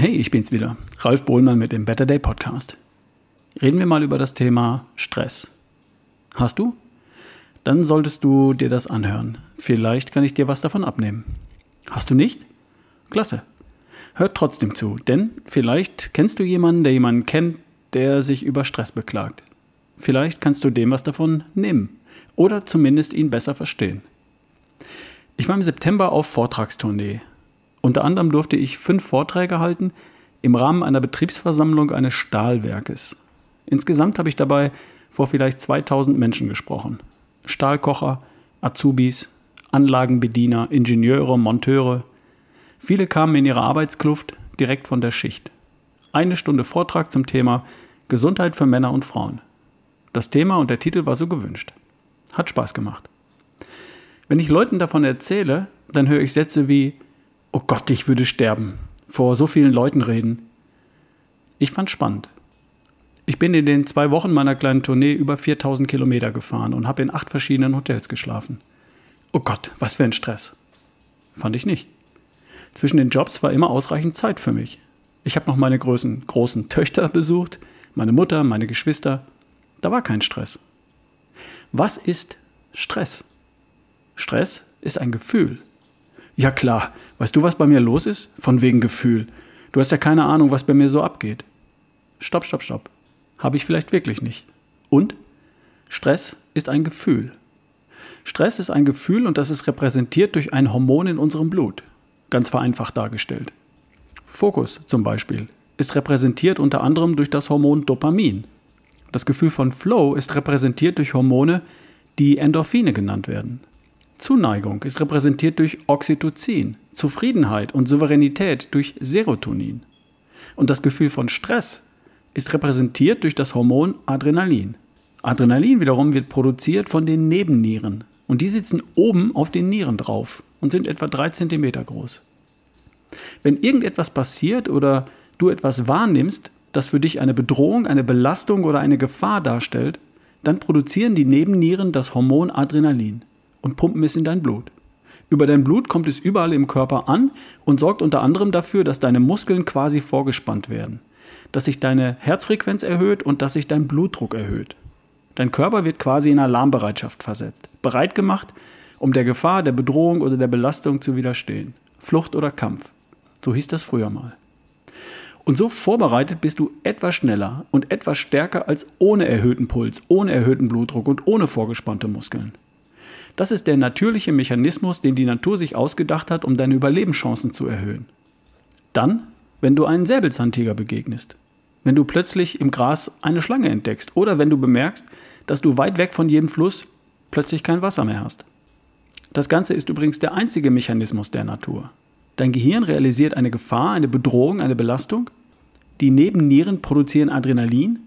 Hey, ich bin's wieder, Ralf Bohlmann mit dem Better Day Podcast. Reden wir mal über das Thema Stress. Hast du? Dann solltest du dir das anhören. Vielleicht kann ich dir was davon abnehmen. Hast du nicht? Klasse. Hört trotzdem zu, denn vielleicht kennst du jemanden, der jemanden kennt, der sich über Stress beklagt. Vielleicht kannst du dem was davon nehmen oder zumindest ihn besser verstehen. Ich war im September auf Vortragstournee. Unter anderem durfte ich fünf Vorträge halten im Rahmen einer Betriebsversammlung eines Stahlwerkes. Insgesamt habe ich dabei vor vielleicht 2000 Menschen gesprochen. Stahlkocher, Azubis, Anlagenbediener, Ingenieure, Monteure. Viele kamen in ihre Arbeitskluft direkt von der Schicht. Eine Stunde Vortrag zum Thema Gesundheit für Männer und Frauen. Das Thema und der Titel war so gewünscht. Hat Spaß gemacht. Wenn ich Leuten davon erzähle, dann höre ich Sätze wie, oh Gott, ich würde sterben, vor so vielen Leuten reden. Ich fand spannend. Ich bin in den zwei Wochen meiner kleinen Tournee über 4000 Kilometer gefahren und habe in acht verschiedenen Hotels geschlafen. Oh Gott, was für ein Stress. Fand ich nicht. Zwischen den Jobs war immer ausreichend Zeit für mich. Ich habe noch meine großen, großen Töchter besucht, meine Mutter, meine Geschwister. Da war kein Stress. Was ist Stress? Stress ist ein Gefühl. Ja klar, weißt du, was bei mir los ist? Von wegen Gefühl. Du hast ja keine Ahnung, was bei mir so abgeht. Stopp, stopp, stopp. Habe ich vielleicht wirklich nicht. Und? Stress ist ein Gefühl. Stress ist ein Gefühl und das ist repräsentiert durch ein Hormon in unserem Blut. Ganz vereinfacht dargestellt. Fokus zum Beispiel ist repräsentiert unter anderem durch das Hormon Dopamin. Das Gefühl von Flow ist repräsentiert durch Hormone, die Endorphine genannt werden. Zuneigung ist repräsentiert durch Oxytocin, Zufriedenheit und Souveränität durch Serotonin. Und das Gefühl von Stress ist repräsentiert durch das Hormon Adrenalin. Adrenalin wiederum wird produziert von den Nebennieren und die sitzen oben auf den Nieren drauf und sind etwa drei Zentimeter groß. Wenn irgendetwas passiert oder du etwas wahrnimmst, das für dich eine Bedrohung, eine Belastung oder eine Gefahr darstellt, dann produzieren die Nebennieren das Hormon Adrenalin und pumpen es in dein Blut. Über dein Blut kommt es überall im Körper an und sorgt unter anderem dafür, dass deine Muskeln quasi vorgespannt werden, dass sich deine Herzfrequenz erhöht und dass sich dein Blutdruck erhöht. Dein Körper wird quasi in Alarmbereitschaft versetzt, bereit gemacht, um der Gefahr, der Bedrohung oder der Belastung zu widerstehen. Flucht oder Kampf. So hieß das früher mal. Und so vorbereitet bist du etwas schneller und etwas stärker als ohne erhöhten Puls, ohne erhöhten Blutdruck und ohne vorgespannte Muskeln. Das ist der natürliche Mechanismus, den die Natur sich ausgedacht hat, um deine Überlebenschancen zu erhöhen. Dann, wenn du einen Säbelzahntiger begegnest, wenn du plötzlich im Gras eine Schlange entdeckst oder wenn du bemerkst, dass du weit weg von jedem Fluss plötzlich kein Wasser mehr hast. Das Ganze ist übrigens der einzige Mechanismus der Natur. Dein Gehirn realisiert eine Gefahr, eine Bedrohung, eine Belastung. Die Nebennieren produzieren Adrenalin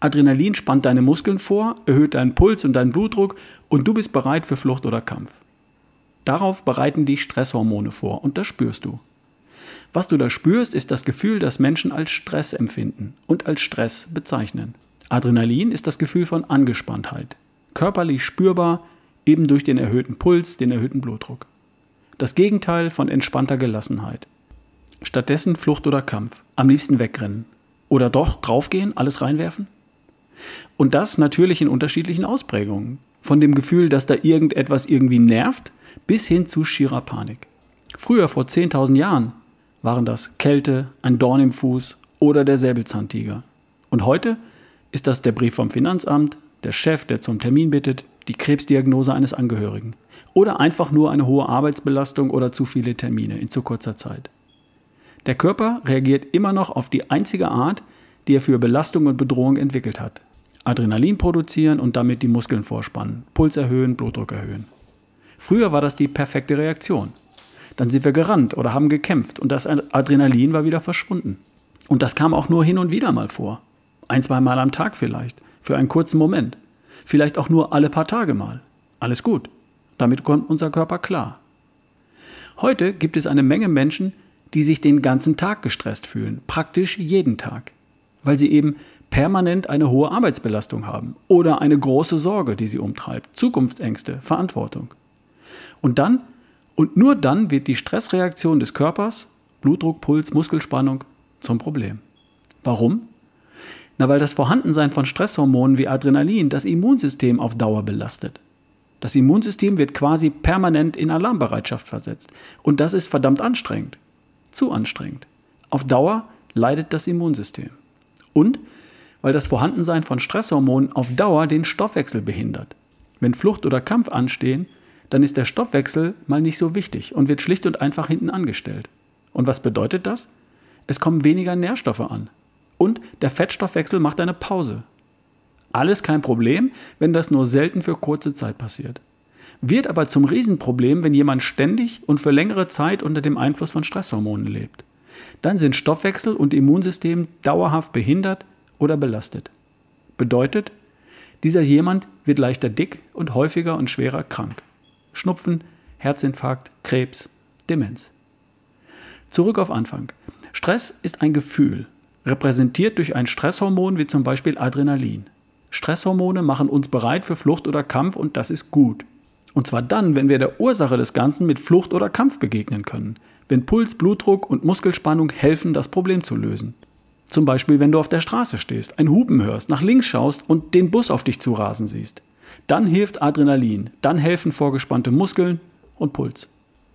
Adrenalin spannt deine Muskeln vor, erhöht deinen Puls und deinen Blutdruck und du bist bereit für Flucht oder Kampf. Darauf bereiten dich Stresshormone vor und das spürst du. Was du da spürst, ist das Gefühl, das Menschen als Stress empfinden und als Stress bezeichnen. Adrenalin ist das Gefühl von Angespanntheit, körperlich spürbar, eben durch den erhöhten Puls, den erhöhten Blutdruck. Das Gegenteil von entspannter Gelassenheit. Stattdessen Flucht oder Kampf, am liebsten wegrennen. Oder doch draufgehen, alles reinwerfen? Und das natürlich in unterschiedlichen Ausprägungen. Von dem Gefühl, dass da irgendetwas irgendwie nervt, bis hin zu schierer Panik. Früher, vor 10.000 Jahren, waren das Kälte, ein Dorn im Fuß oder der Säbelzahntiger. Und heute ist das der Brief vom Finanzamt, der Chef, der zum Termin bittet, die Krebsdiagnose eines Angehörigen oder einfach nur eine hohe Arbeitsbelastung oder zu viele Termine in zu kurzer Zeit. Der Körper reagiert immer noch auf die einzige Art, die er für Belastung und Bedrohung entwickelt hat. Adrenalin produzieren und damit die Muskeln vorspannen, Puls erhöhen, Blutdruck erhöhen. Früher war das die perfekte Reaktion. Dann sind wir gerannt oder haben gekämpft und das Adrenalin war wieder verschwunden. Und das kam auch nur hin und wieder mal vor. Ein, zwei Mal am Tag vielleicht, für einen kurzen Moment. Vielleicht auch nur alle paar Tage mal. Alles gut. Damit kommt unser Körper klar. Heute gibt es eine Menge Menschen, die sich den ganzen Tag gestresst fühlen, praktisch jeden Tag, weil sie eben permanent eine hohe Arbeitsbelastung haben oder eine große Sorge, die sie umtreibt, Zukunftsängste, Verantwortung. Und dann und nur dann wird die Stressreaktion des Körpers, Blutdruck, Puls, Muskelspannung, zum Problem. Warum? Na, weil das Vorhandensein von Stresshormonen wie Adrenalin das Immunsystem auf Dauer belastet. Das Immunsystem wird quasi permanent in Alarmbereitschaft versetzt. Und das ist verdammt anstrengend. Zu anstrengend. Auf Dauer leidet das Immunsystem. Und weil das Vorhandensein von Stresshormonen auf Dauer den Stoffwechsel behindert. Wenn Flucht oder Kampf anstehen, dann ist der Stoffwechsel mal nicht so wichtig und wird schlicht und einfach hinten angestellt. Und was bedeutet das? Es kommen weniger Nährstoffe an. Und der Fettstoffwechsel macht eine Pause. Alles kein Problem, wenn das nur selten für kurze Zeit passiert. Wird aber zum Riesenproblem, wenn jemand ständig und für längere Zeit unter dem Einfluss von Stresshormonen lebt. Dann sind Stoffwechsel und Immunsystem dauerhaft behindert oder belastet. Bedeutet, dieser jemand wird leichter dick und häufiger und schwerer krank. Schnupfen, Herzinfarkt, Krebs, Demenz. Zurück auf Anfang. Stress ist ein Gefühl, repräsentiert durch ein Stresshormon wie zum Beispiel Adrenalin. Stresshormone machen uns bereit für Flucht oder Kampf und das ist gut. Und zwar dann, wenn wir der Ursache des Ganzen mit Flucht oder Kampf begegnen können. Wenn Puls, Blutdruck und Muskelspannung helfen, das Problem zu lösen. Zum Beispiel, wenn du auf der Straße stehst, ein Hupen hörst, nach links schaust und den Bus auf dich zurasen siehst. Dann hilft Adrenalin, dann helfen vorgespannte Muskeln und Puls.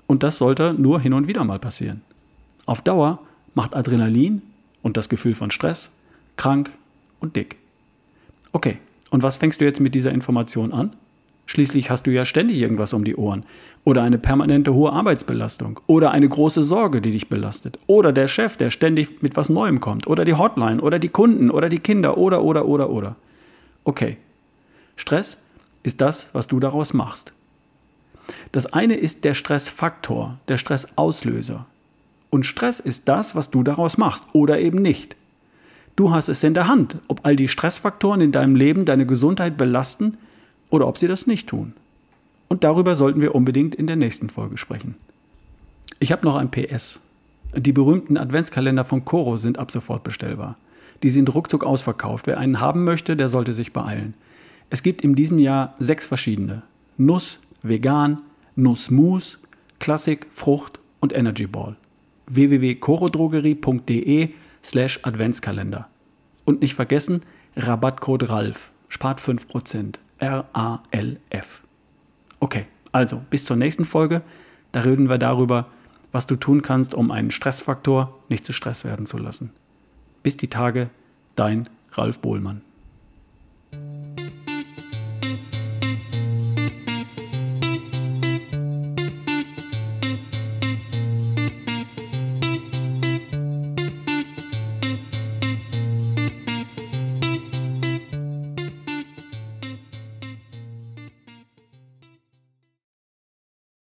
Und das sollte nur hin und wieder mal passieren. Auf Dauer macht Adrenalin und das Gefühl von Stress krank und dick. Okay, und was fängst du jetzt mit dieser Information an? Schließlich hast du ja ständig irgendwas um die Ohren. Oder eine permanente hohe Arbeitsbelastung. Oder eine große Sorge, die dich belastet. Oder der Chef, der ständig mit was Neuem kommt. Oder die Hotline. Oder die Kunden. Oder die Kinder. Oder, oder, oder, oder. Okay. Stress ist das, was du daraus machst. Das eine ist der Stressfaktor, der Stressauslöser. Und Stress ist das, was du daraus machst oder eben nicht. Du hast es in der Hand, ob all die Stressfaktoren in deinem Leben deine Gesundheit belasten oder ob sie das nicht tun. Und darüber sollten wir unbedingt in der nächsten Folge sprechen. Ich habe noch ein PS. Die berühmten Adventskalender von Coro sind ab sofort bestellbar. Die sind ruckzuck ausverkauft. Wer einen haben möchte, der sollte sich beeilen. Es gibt in diesem Jahr sechs verschiedene. Nuss, Vegan, Nussmus, Klassik, Frucht und Energy Ball. www.corodrogerie.de slash Adventskalender. Und nicht vergessen, Rabattcode RALF spart 5%. R-A-L-F. Okay, also bis zur nächsten Folge. Da reden wir darüber, was du tun kannst, um einen Stressfaktor nicht zu Stress werden zu lassen. Bis die Tage, dein Ralf Bohlmann.